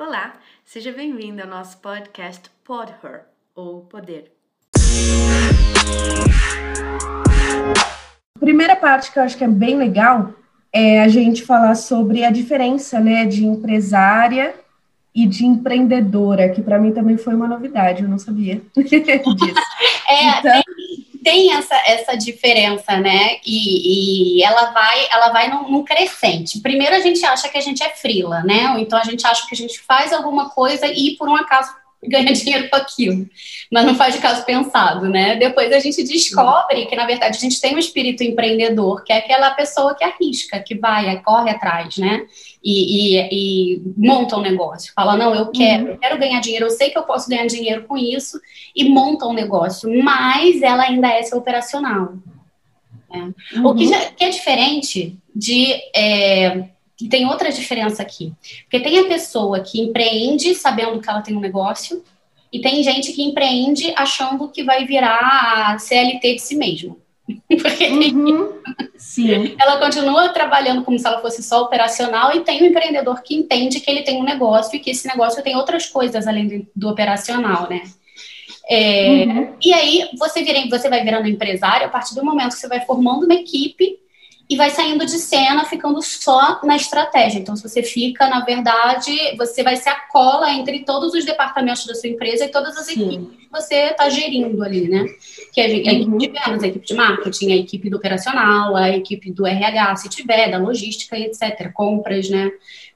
Olá, seja bem-vindo ao nosso podcast Pod Her, ou Poder. A primeira parte que eu acho que é bem legal é a gente falar sobre a diferença, né, de empresária e de empreendedora, que para mim também foi uma novidade, eu não sabia disso. É, então... tem, tem, essa, essa diferença, né? E, e ela vai, ela vai num, num, crescente. Primeiro a gente acha que a gente é frila, né? Então a gente acha que a gente faz alguma coisa e por um acaso ganha dinheiro com aquilo, mas não faz de caso pensado, né? Depois a gente descobre que, na verdade, a gente tem um espírito empreendedor, que é aquela pessoa que arrisca, que vai, corre atrás, né? E, e, e monta um negócio. Fala, não, eu quero, uhum. eu quero ganhar dinheiro, eu sei que eu posso ganhar dinheiro com isso, e monta um negócio, mas ela ainda é seu operacional. Né? Uhum. O que, já, que, é diferente de. É, e tem outra diferença aqui. Porque tem a pessoa que empreende sabendo que ela tem um negócio, e tem gente que empreende achando que vai virar a CLT de si mesmo. Porque uhum. Sim. ela continua trabalhando como se ela fosse só operacional, e tem um empreendedor que entende que ele tem um negócio e que esse negócio tem outras coisas além do operacional, né? É, uhum. E aí você, vira, você vai virando empresário a partir do momento que você vai formando uma equipe e vai saindo de cena, ficando só na estratégia. Então, se você fica, na verdade, você vai ser a cola entre todos os departamentos da sua empresa e todas as Sim. equipes que você está gerindo ali, né? Que é a, equipe uhum. de vendas, a equipe de marketing, a equipe do operacional, a equipe do RH, se tiver, da logística etc. Compras, né?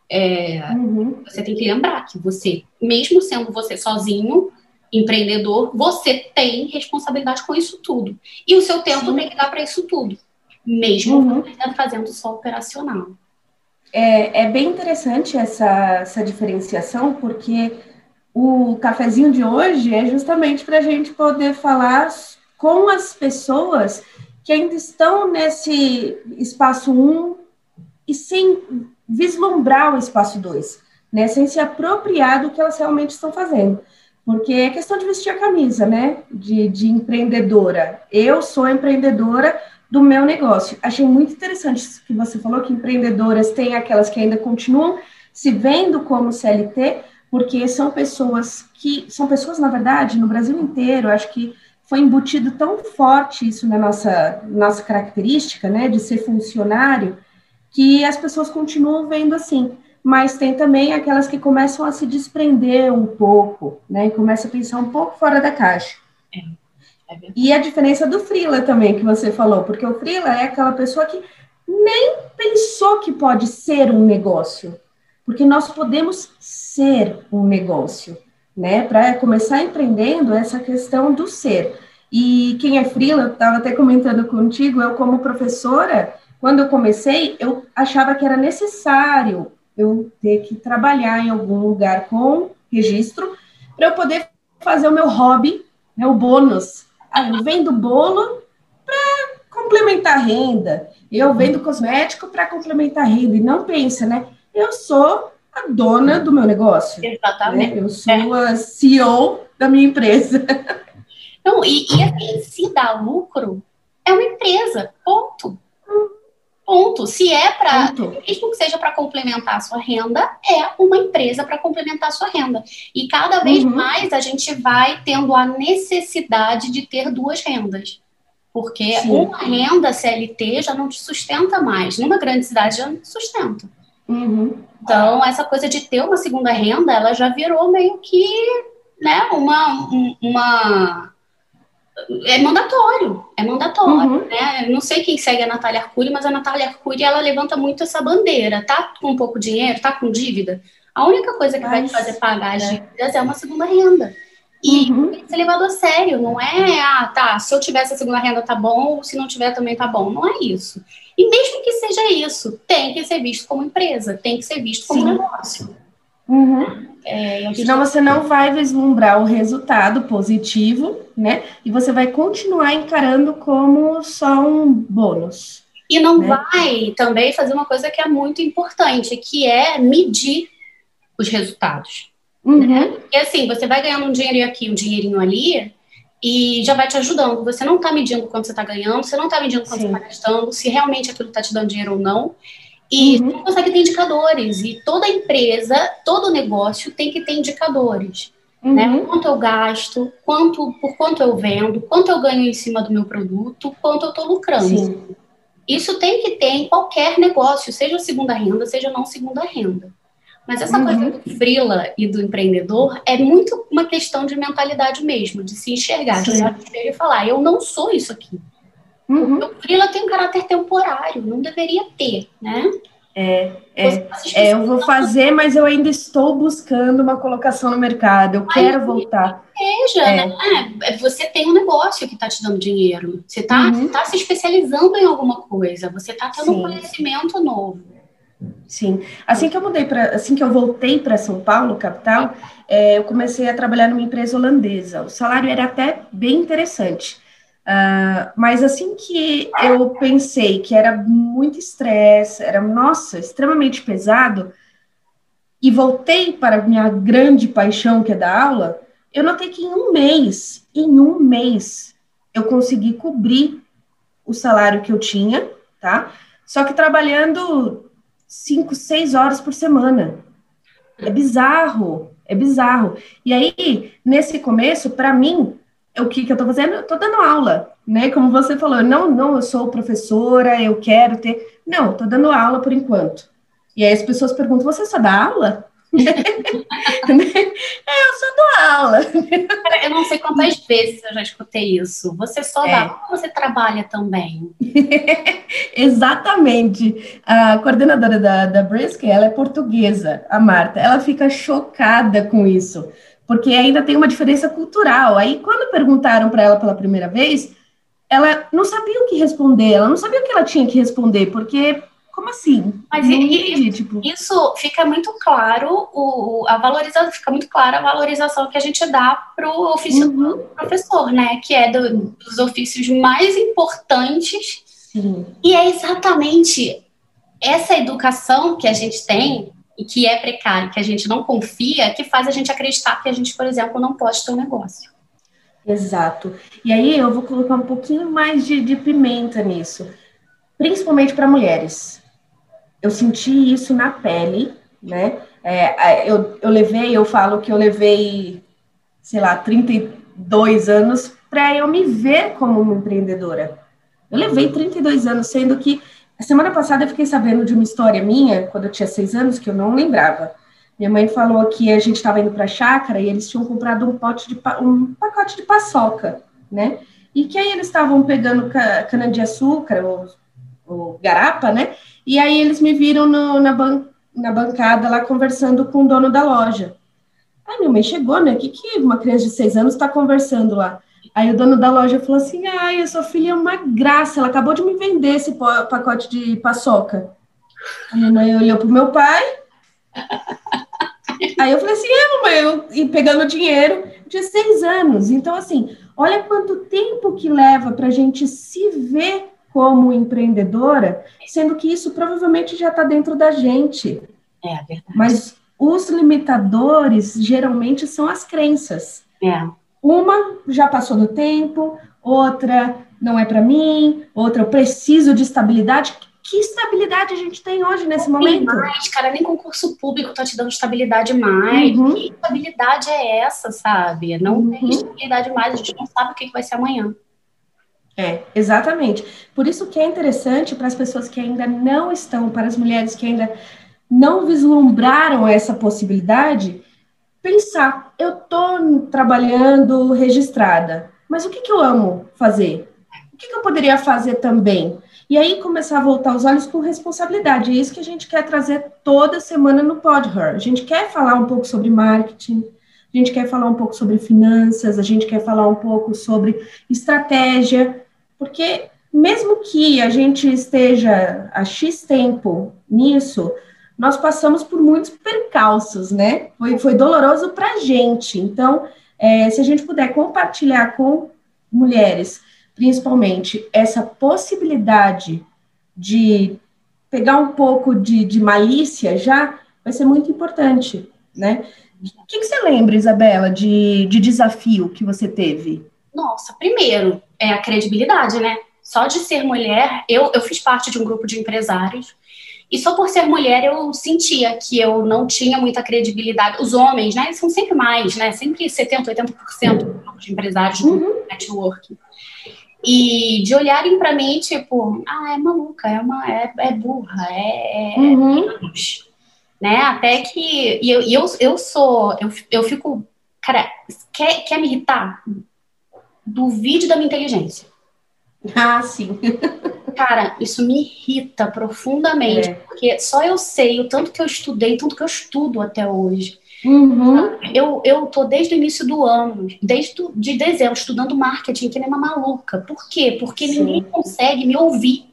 É, uhum. Você tem que lembrar que você, mesmo sendo você sozinho, empreendedor, você tem responsabilidade com isso tudo. E o seu tempo Sim. tem que dar para isso tudo mesmo uhum. fazendo só operacional. É, é bem interessante essa, essa diferenciação, porque o cafezinho de hoje é justamente para a gente poder falar com as pessoas que ainda estão nesse espaço 1 um, e sem vislumbrar o espaço 2, né? sem se apropriar do que elas realmente estão fazendo. Porque é questão de vestir a camisa, né? De, de empreendedora. Eu sou empreendedora do meu negócio. Achei muito interessante que você falou que empreendedoras têm aquelas que ainda continuam se vendo como CLT, porque são pessoas que são pessoas, na verdade, no Brasil inteiro, acho que foi embutido tão forte isso na nossa, nossa característica, né, de ser funcionário, que as pessoas continuam vendo assim. Mas tem também aquelas que começam a se desprender um pouco, né, e começam a pensar um pouco fora da caixa. É. É e a diferença do Frila também, que você falou, porque o Frila é aquela pessoa que nem pensou que pode ser um negócio, porque nós podemos ser um negócio, né? Para começar empreendendo, essa questão do ser. E quem é Frila, eu estava até comentando contigo, eu como professora, quando eu comecei, eu achava que era necessário eu ter que trabalhar em algum lugar com registro para eu poder fazer o meu hobby, né, o bônus vendo bolo para complementar a renda, eu vendo cosmético para complementar a renda, e não pensa, né? Eu sou a dona do meu negócio. Exatamente. Né? Eu sou a CEO da minha empresa. Não, e, e assim, se dá lucro, é uma empresa, ponto. Ponto. Se é para, mesmo que seja para complementar a sua renda, é uma empresa para complementar a sua renda. E cada vez uhum. mais a gente vai tendo a necessidade de ter duas rendas. Porque Sim. uma renda CLT já não te sustenta mais. Numa grande cidade já não te sustenta. Uhum. Então, essa coisa de ter uma segunda renda, ela já virou meio que né, uma, uma é mandatório, é mandatório, uhum. né? Não sei quem segue a Natália Arcuri, mas a Natália Arcuri, ela levanta muito essa bandeira, tá com pouco dinheiro, tá com dívida, a única coisa que mas, vai te fazer pagar as é. dívidas é uma segunda renda. E uhum. tem que ser levado a sério, não é, ah, tá, se eu tiver essa segunda renda tá bom, ou se não tiver também tá bom, não é isso. E mesmo que seja isso, tem que ser visto como empresa, tem que ser visto como Sim. negócio. Uhum. É, Senão você não vai vislumbrar o resultado positivo, né? E você vai continuar encarando como só um bônus. E não né? vai também fazer uma coisa que é muito importante, que é medir os resultados. Uhum. Né? E assim, você vai ganhando um dinheirinho aqui, um dinheirinho ali, e já vai te ajudando. Você não está medindo quanto você está ganhando, você não está medindo quanto Sim. você está gastando, se realmente aquilo está te dando dinheiro ou não. E uhum. você consegue ter indicadores. E toda empresa, todo negócio tem que ter indicadores. Uhum. Né? Quanto eu gasto, quanto, por quanto eu vendo, quanto eu ganho em cima do meu produto, quanto eu estou lucrando. Sim. Isso tem que ter em qualquer negócio, seja segunda renda, seja não segunda renda. Mas essa uhum. coisa do frila e do empreendedor é muito uma questão de mentalidade mesmo, de se enxergar, de olhar e falar, eu não sou isso aqui. Uhum. O frila tem um caráter temporário, não deveria ter, né? É, é, é, eu vou fazer, mas eu ainda estou buscando uma colocação no mercado. Eu quero voltar. Seja, é. né? Você tem um negócio que está te dando dinheiro. Você está uhum. tá se especializando em alguma coisa. Você está tendo Sim. um conhecimento novo. Sim. Assim que eu mudei para, assim que eu voltei para São Paulo, capital, é, eu comecei a trabalhar numa empresa holandesa. O salário era até bem interessante. Uh, mas assim que eu pensei que era muito estresse, era, nossa, extremamente pesado, e voltei para a minha grande paixão, que é dar aula, eu notei que em um mês, em um mês, eu consegui cobrir o salário que eu tinha, tá? Só que trabalhando cinco, seis horas por semana. É bizarro, é bizarro. E aí, nesse começo, para mim, o que, que eu estou fazendo? Eu estou dando aula, né? Como você falou, não, não, eu sou professora, eu quero ter. Não, estou dando aula por enquanto. E aí as pessoas perguntam: você só dá aula? É, eu só dou aula. Eu não sei quantas vezes eu já escutei isso. Você só dá aula ou você trabalha também? Exatamente. A coordenadora da, da Brisk, ela é portuguesa, a Marta. Ela fica chocada com isso porque ainda tem uma diferença cultural. Aí, quando perguntaram para ela pela primeira vez, ela não sabia o que responder, ela não sabia o que ela tinha que responder, porque como assim? Mas entendi, tipo... isso fica muito claro, o, a valorização, fica muito clara a valorização que a gente dá para o ofício uhum. do professor, né? Que é do, dos ofícios mais importantes. Sim. E é exatamente essa educação que a gente tem e que é precário, que a gente não confia, que faz a gente acreditar que a gente, por exemplo, não pode ter um negócio. Exato. E aí eu vou colocar um pouquinho mais de, de pimenta nisso, principalmente para mulheres. Eu senti isso na pele, né? É, eu, eu levei, eu falo que eu levei, sei lá, 32 anos para eu me ver como uma empreendedora. Eu levei 32 anos, sendo que a semana passada eu fiquei sabendo de uma história minha, quando eu tinha seis anos, que eu não lembrava. Minha mãe falou que a gente estava indo para a chácara e eles tinham comprado um, pote de, um pacote de paçoca, né? E que aí eles estavam pegando cana-de-açúcar, ou, ou, garapa, né? E aí eles me viram no, na, ban na bancada lá conversando com o dono da loja. Aí minha mãe chegou, né? O que, que uma criança de seis anos está conversando lá? Aí o dono da loja falou assim: ai, a sua filha é uma graça, ela acabou de me vender esse pacote de paçoca. A minha mãe olhou pro meu pai. Aí eu falei assim: é, mamãe, eu, e pegando dinheiro, de seis anos. Então, assim, olha quanto tempo que leva para a gente se ver como empreendedora, sendo que isso provavelmente já está dentro da gente. É verdade. Mas os limitadores geralmente são as crenças. É. Uma já passou do tempo, outra não é para mim, outra eu preciso de estabilidade. Que estabilidade a gente tem hoje nesse não momento? mais, cara, nem concurso público tá te dando estabilidade mais. Uhum. Que estabilidade é essa, sabe? Não uhum. tem estabilidade mais, a gente não sabe o que vai ser amanhã. É, exatamente. Por isso que é interessante para as pessoas que ainda não estão, para as mulheres que ainda não vislumbraram essa possibilidade, pensar, eu estou trabalhando registrada, mas o que, que eu amo fazer? O que, que eu poderia fazer também? E aí começar a voltar os olhos com responsabilidade. É isso que a gente quer trazer toda semana no Pod Her. A gente quer falar um pouco sobre marketing, a gente quer falar um pouco sobre finanças, a gente quer falar um pouco sobre estratégia, porque mesmo que a gente esteja há X tempo nisso, nós passamos por muitos percalços, né? Foi, foi doloroso para a gente. Então, é, se a gente puder compartilhar com mulheres, principalmente, essa possibilidade de pegar um pouco de, de malícia já, vai ser muito importante, né? O que, que você lembra, Isabela, de, de desafio que você teve? Nossa, primeiro, é a credibilidade, né? Só de ser mulher, eu, eu fiz parte de um grupo de empresários E só por ser mulher eu sentia que eu não tinha muita credibilidade. Os homens, né, eles são sempre mais, né? Sempre 70, 80% de empresários uhum. do network. E de olharem para mim, tipo, ah, é maluca, é, uma, é, é burra, é. é uhum. né? Até que. E eu, eu, eu sou. Eu, eu fico. Cara, quer, quer me irritar? Duvide da minha inteligência. Ah, sim. Cara, isso me irrita profundamente, é. porque só eu sei o tanto que eu estudei, tanto que eu estudo até hoje. Uhum. Eu, eu tô desde o início do ano, desde de dezembro, estudando marketing, que nem uma maluca. Por quê? Porque Sim. ninguém consegue me ouvir.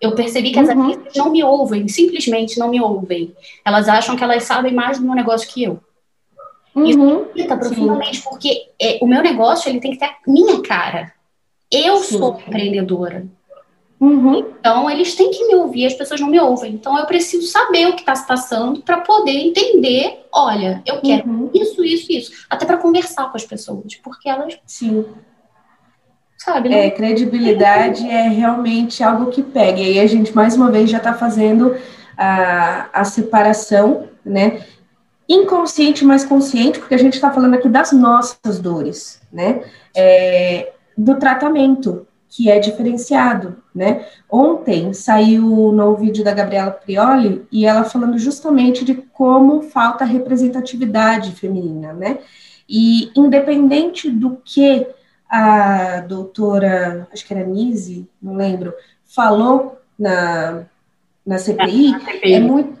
Eu percebi que as uhum. artistas não me ouvem, simplesmente não me ouvem. Elas acham que elas sabem mais do meu negócio que eu. Isso me irrita profundamente, porque é, o meu negócio ele tem que ter a minha cara. Eu Sim. sou empreendedora. Uhum. Então, eles têm que me ouvir, as pessoas não me ouvem. Então, eu preciso saber o que está se passando para poder entender. Olha, eu quero uhum. isso, isso, isso. Até para conversar com as pessoas, porque elas. Sim. Sabe? Né? É, credibilidade é realmente algo que pega. E aí a gente, mais uma vez, já está fazendo a, a separação, né? Inconsciente, mas consciente, porque a gente está falando aqui das nossas dores, né? É, do tratamento que é diferenciado, né? Ontem saiu no vídeo da Gabriela Prioli e ela falando justamente de como falta representatividade feminina, né? E independente do que a doutora, acho que era Nise, não lembro, falou na, na CPI, na CPI. é muito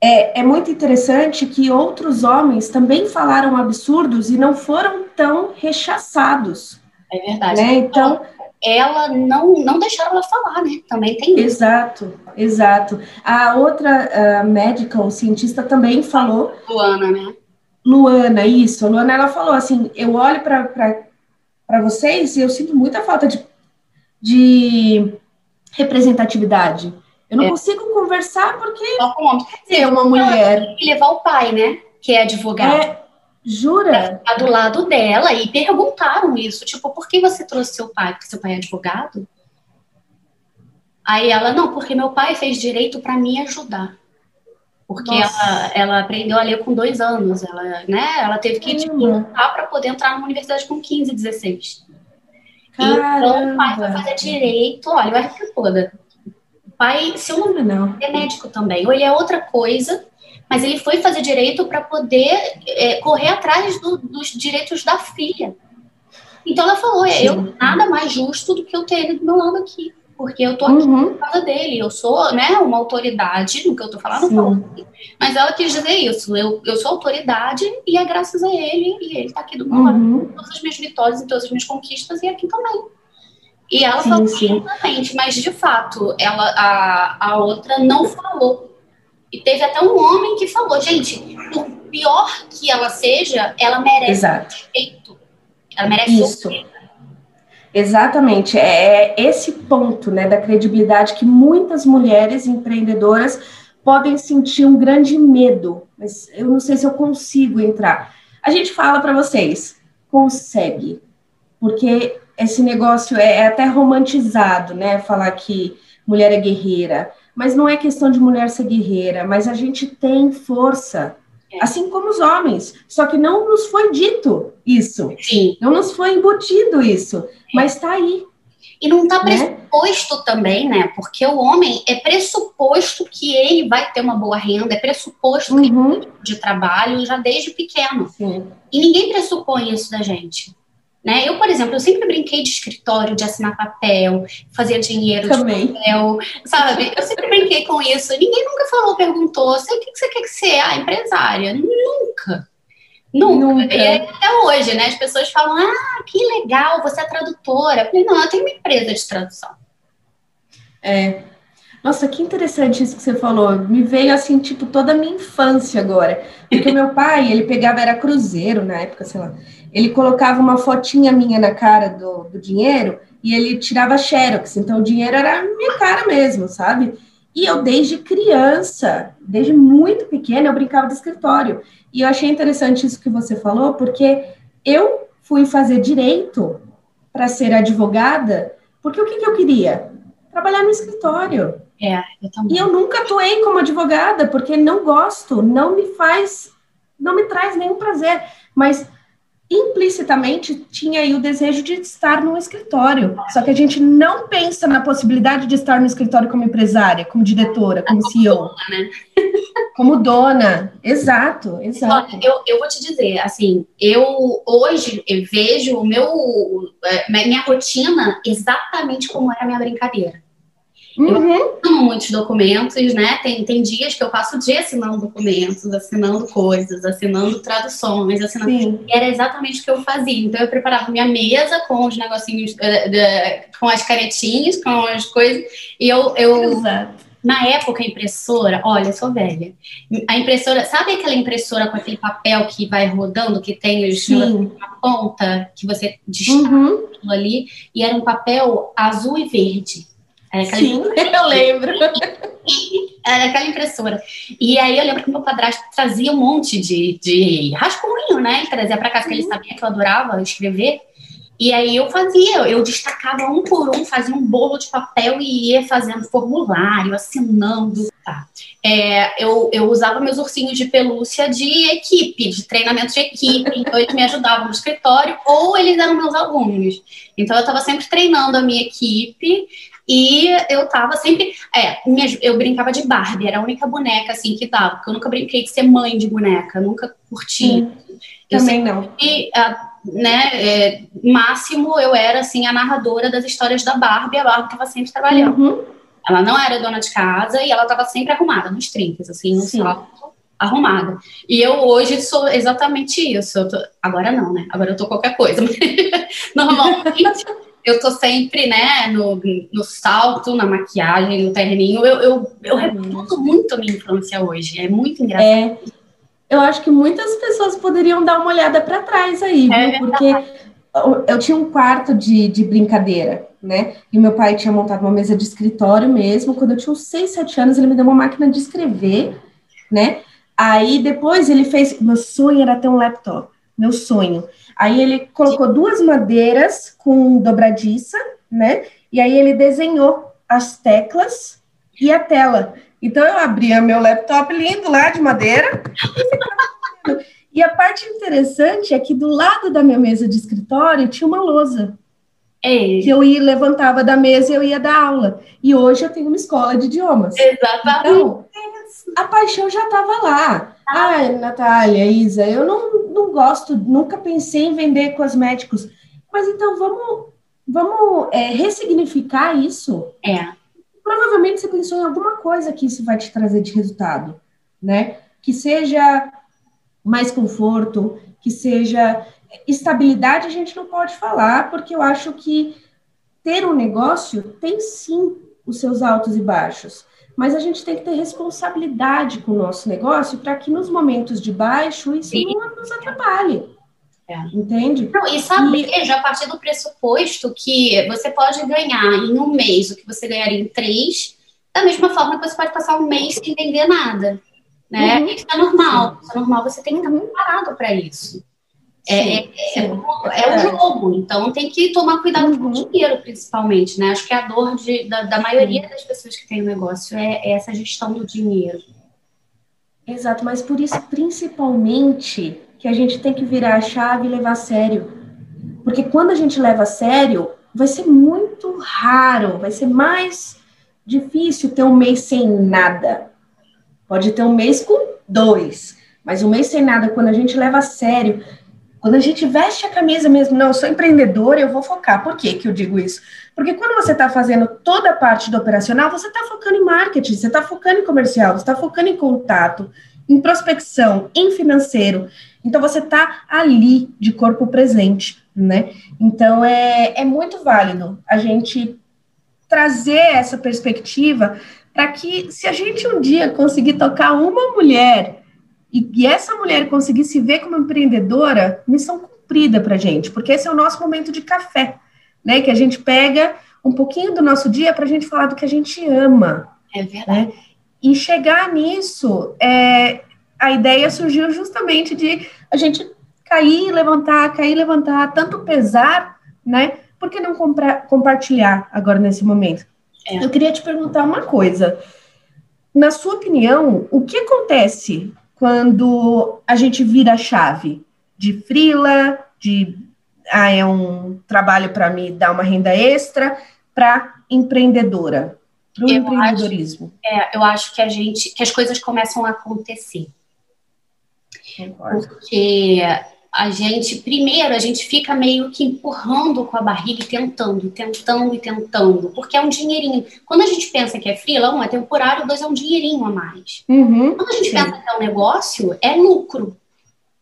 é, é muito interessante que outros homens também falaram absurdos e não foram tão rechaçados. É verdade. Né? Então, ela não, não deixaram ela falar, né? Também tem isso. Exato, exato. A outra uh, medical, cientista, também falou. Luana, né? Luana, isso. A Luana, ela falou assim: eu olho para vocês e eu sinto muita falta de, de representatividade. Eu não é. consigo conversar porque é uma mulher. Tem que levar o pai, né? Que é advogado. É, Jura? Tá do lado dela e perguntaram isso, tipo, por que você trouxe seu pai? Porque seu pai é advogado? Aí ela, não, porque meu pai fez direito para me ajudar. Porque ela, ela aprendeu a ler com dois anos, ela, né, ela teve que tipo, lutar para poder entrar numa universidade com 15, 16. Caramba. Então o pai foi fazer direito, olha, vai ficar toda. Pai, se eu não, não é médico também, ou ele é outra coisa, mas ele foi fazer direito para poder é, correr atrás do, dos direitos da filha. Então ela falou: é, eu nada mais justo do que eu ter ele do meu lado aqui, porque eu tô aqui uhum. por causa dele, eu sou né, uma autoridade no que eu tô falando, Mas ela quis dizer isso: eu, eu sou autoridade e é graças a ele, e ele tá aqui do meu uhum. lado, todas as minhas vitórias e todas as minhas conquistas, e aqui também. E ela sim, falou exatamente, mas de fato, ela, a, a outra não falou e teve até um homem que falou, gente, por pior que ela seja, ela merece Exato. respeito. Ela merece Isso. Exatamente, é, é esse ponto, né, da credibilidade que muitas mulheres empreendedoras podem sentir um grande medo, mas eu não sei se eu consigo entrar. A gente fala para vocês, consegue, porque esse negócio é, é até romantizado, né, falar que mulher é guerreira, mas não é questão de mulher ser guerreira, mas a gente tem força, é. assim como os homens. Só que não nos foi dito isso. Sim. Não nos foi embutido isso, é. mas está aí. E não está né? pressuposto né? também, né? Porque o homem é pressuposto que ele vai ter uma boa renda, é pressuposto uhum. que ele tem de trabalho já desde pequeno. Sim. E ninguém pressupõe isso da gente. Né? Eu, por exemplo, eu sempre brinquei de escritório, de assinar papel, fazer dinheiro Também. de papel, sabe? Eu sempre brinquei com isso. Ninguém nunca falou, perguntou, o que você quer que ser? Ah, empresária. Nunca. Nunca. Nunca. E até hoje, né? As pessoas falam, ah, que legal, você é tradutora. Eu falei, não, eu tenho uma empresa de tradução. É. Nossa, que interessante isso que você falou. Me veio assim, tipo, toda a minha infância agora. Porque o meu pai, ele pegava, era cruzeiro na época, sei lá ele colocava uma fotinha minha na cara do, do dinheiro e ele tirava xerox, então o dinheiro era minha cara mesmo, sabe? E eu, desde criança, desde muito pequena, eu brincava de escritório. E eu achei interessante isso que você falou, porque eu fui fazer direito para ser advogada, porque o que, que eu queria? Trabalhar no escritório. É, eu também. E eu nunca atuei como advogada, porque não gosto, não me faz, não me traz nenhum prazer. Mas implicitamente tinha aí o desejo de estar no escritório. Só que a gente não pensa na possibilidade de estar no escritório como empresária, como diretora, como CEO. Né? Como dona, exato, exato. Eu, eu vou te dizer, assim, eu hoje eu vejo o meu, é, minha rotina exatamente como era a minha brincadeira. Uhum. Eu assino muitos documentos, né? Tem, tem dias que eu passo o dia assinando documentos, assinando coisas, assinando traduções, assinando. Sim. E era exatamente o que eu fazia. Então eu preparava minha mesa com os negocinhos, de, com as canetinhas, com as coisas, e eu. eu Exato. Na época, a impressora, olha, eu sou velha. A impressora, sabe aquela impressora com aquele papel que vai rodando, que tem os, a ponta, que você destaca uhum. ali? E era um papel azul e verde. É Sim, eu lembro. Era aquela impressora. E aí eu lembro que meu padrasto trazia um monte de, de rascunho, né? Ele trazia para casa, uhum. que ele uhum. sabia que eu adorava escrever. E aí eu fazia, eu destacava um por um, fazia um bolo de papel e ia fazendo formulário, assinando. Tá. É, eu, eu usava meus ursinhos de pelúcia de equipe, de treinamento de equipe, então eles me ajudavam no escritório, ou eles eram meus alunos. Então eu estava sempre treinando a minha equipe, e eu tava sempre. É, eu brincava de Barbie, era a única boneca assim que dava, porque eu nunca brinquei de ser mãe de boneca, nunca curti. Hum, eu também não. E, né, é, máximo eu era assim a narradora das histórias da Barbie, a Barbie tava sempre trabalhando. Uhum. Ela não era dona de casa e ela tava sempre arrumada, nos trinques, assim, no salto, arrumada. E eu hoje sou exatamente isso. Tô... Agora não, né? Agora eu tô qualquer coisa. Normalmente eu tô sempre, né, no, no salto, na maquiagem, no terninho. Eu, eu, eu uhum. reputo muito a minha infância hoje. É muito engraçado. É, eu acho que muitas pessoas poderiam dar uma olhada para trás aí, é, viu? Porque eu, eu tinha um quarto de, de brincadeira, né? E meu pai tinha montado uma mesa de escritório mesmo. Quando eu tinha uns 6, 7 anos, ele me deu uma máquina de escrever, né? Aí depois ele fez. Meu sonho era ter um laptop. Meu sonho. Aí ele colocou duas madeiras com dobradiça, né? E aí ele desenhou as teclas e a tela. Então eu abria meu laptop lindo lá de madeira e E a parte interessante é que do lado da minha mesa de escritório tinha uma lousa. Ei. Que eu ia, levantava da mesa e eu ia dar aula. E hoje eu tenho uma escola de idiomas. Exatamente. Então, a paixão já estava lá. Ai, Natália, Isa, eu não, não gosto, nunca pensei em vender cosméticos. Mas então vamos, vamos é, ressignificar isso. É. Provavelmente você pensou em alguma coisa que isso vai te trazer de resultado, né? Que seja mais conforto, que seja estabilidade, a gente não pode falar, porque eu acho que ter um negócio tem sim os seus altos e baixos mas a gente tem que ter responsabilidade com o nosso negócio para que nos momentos de baixo isso Sim. não nos atrapalhe. É. Entende? Não, e saber, e... já a partir do pressuposto que você pode ganhar em um mês o que você ganharia em três, da mesma forma que você pode passar um mês sem vender nada. Né? Uhum. Isso é normal. Isso é normal, você tem que estar preparado para isso. É, é, é, é, o jogo, então tem que tomar cuidado uhum. com o uhum. dinheiro, principalmente, né? Acho que a dor de, da, da maioria das pessoas que têm o negócio é, é, essa gestão do dinheiro. Exato, mas por isso, principalmente, que a gente tem que virar a chave e levar a sério. Porque quando a gente leva a sério, vai ser muito raro, vai ser mais difícil ter um mês sem nada. Pode ter um mês com dois, mas um mês sem nada, quando a gente leva a sério, quando a gente veste a camisa mesmo, não, sou empreendedora, eu vou focar. Por que, que eu digo isso? Porque quando você está fazendo toda a parte do operacional, você está focando em marketing, você está focando em comercial, você está focando em contato, em prospecção, em financeiro. Então você está ali de corpo presente, né? Então é, é muito válido a gente trazer essa perspectiva para que, se a gente um dia conseguir tocar uma mulher e, e essa mulher conseguir se ver como empreendedora, missão cumprida para gente, porque esse é o nosso momento de café, né? Que a gente pega um pouquinho do nosso dia para a gente falar do que a gente ama. É verdade. Né? E chegar nisso, é, a ideia surgiu justamente de a gente cair, levantar, cair, levantar, tanto pesar, né? Por que não comprar, compartilhar agora nesse momento? É. Eu queria te perguntar uma coisa. Na sua opinião, o que acontece quando a gente vira a chave de frila, de ah, é um trabalho para me dar uma renda extra, para empreendedora, para o empreendedorismo? Acho, é, eu acho que a gente, que as coisas começam a acontecer. Concordo. Porque a gente, primeiro, a gente fica meio que empurrando com a barriga e tentando, tentando e tentando, porque é um dinheirinho. Quando a gente pensa que é frila, um é temporário, dois é um dinheirinho a mais. Uhum, Quando a gente sim. pensa que é um negócio, é lucro.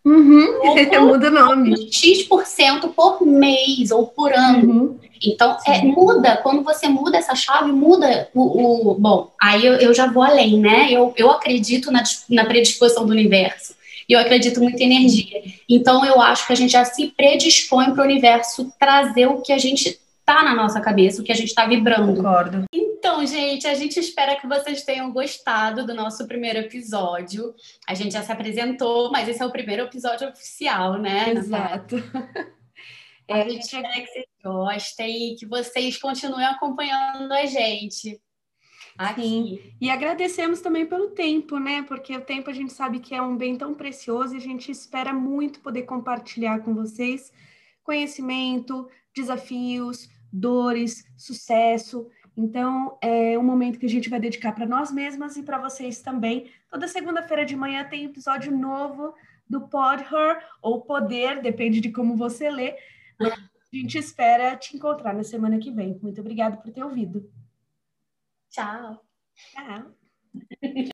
Uhum. muda o nome. X% por mês ou por ano. Uhum. Então, é, muda, quando você muda essa chave, muda o. o bom, aí eu, eu, já vou além, né? Eu, eu acredito na, na predisposição do universo. E eu acredito muito em energia. Então, eu acho que a gente já se predispõe para o universo trazer o que a gente tá na nossa cabeça, o que a gente está vibrando. Concordo. Então, gente, a gente espera que vocês tenham gostado do nosso primeiro episódio. A gente já se apresentou, mas esse é o primeiro episódio oficial, né? Exato. É, a gente espera que vocês gostem e que vocês continuem acompanhando a gente. Aqui. Sim. E agradecemos também pelo tempo, né? Porque o tempo a gente sabe que é um bem tão precioso e a gente espera muito poder compartilhar com vocês conhecimento, desafios, dores, sucesso. Então, é um momento que a gente vai dedicar para nós mesmas e para vocês também. Toda segunda-feira de manhã tem episódio novo do Pod Her, ou Poder, depende de como você lê. A gente espera te encontrar na semana que vem. Muito obrigada por ter ouvido. chào. Chào.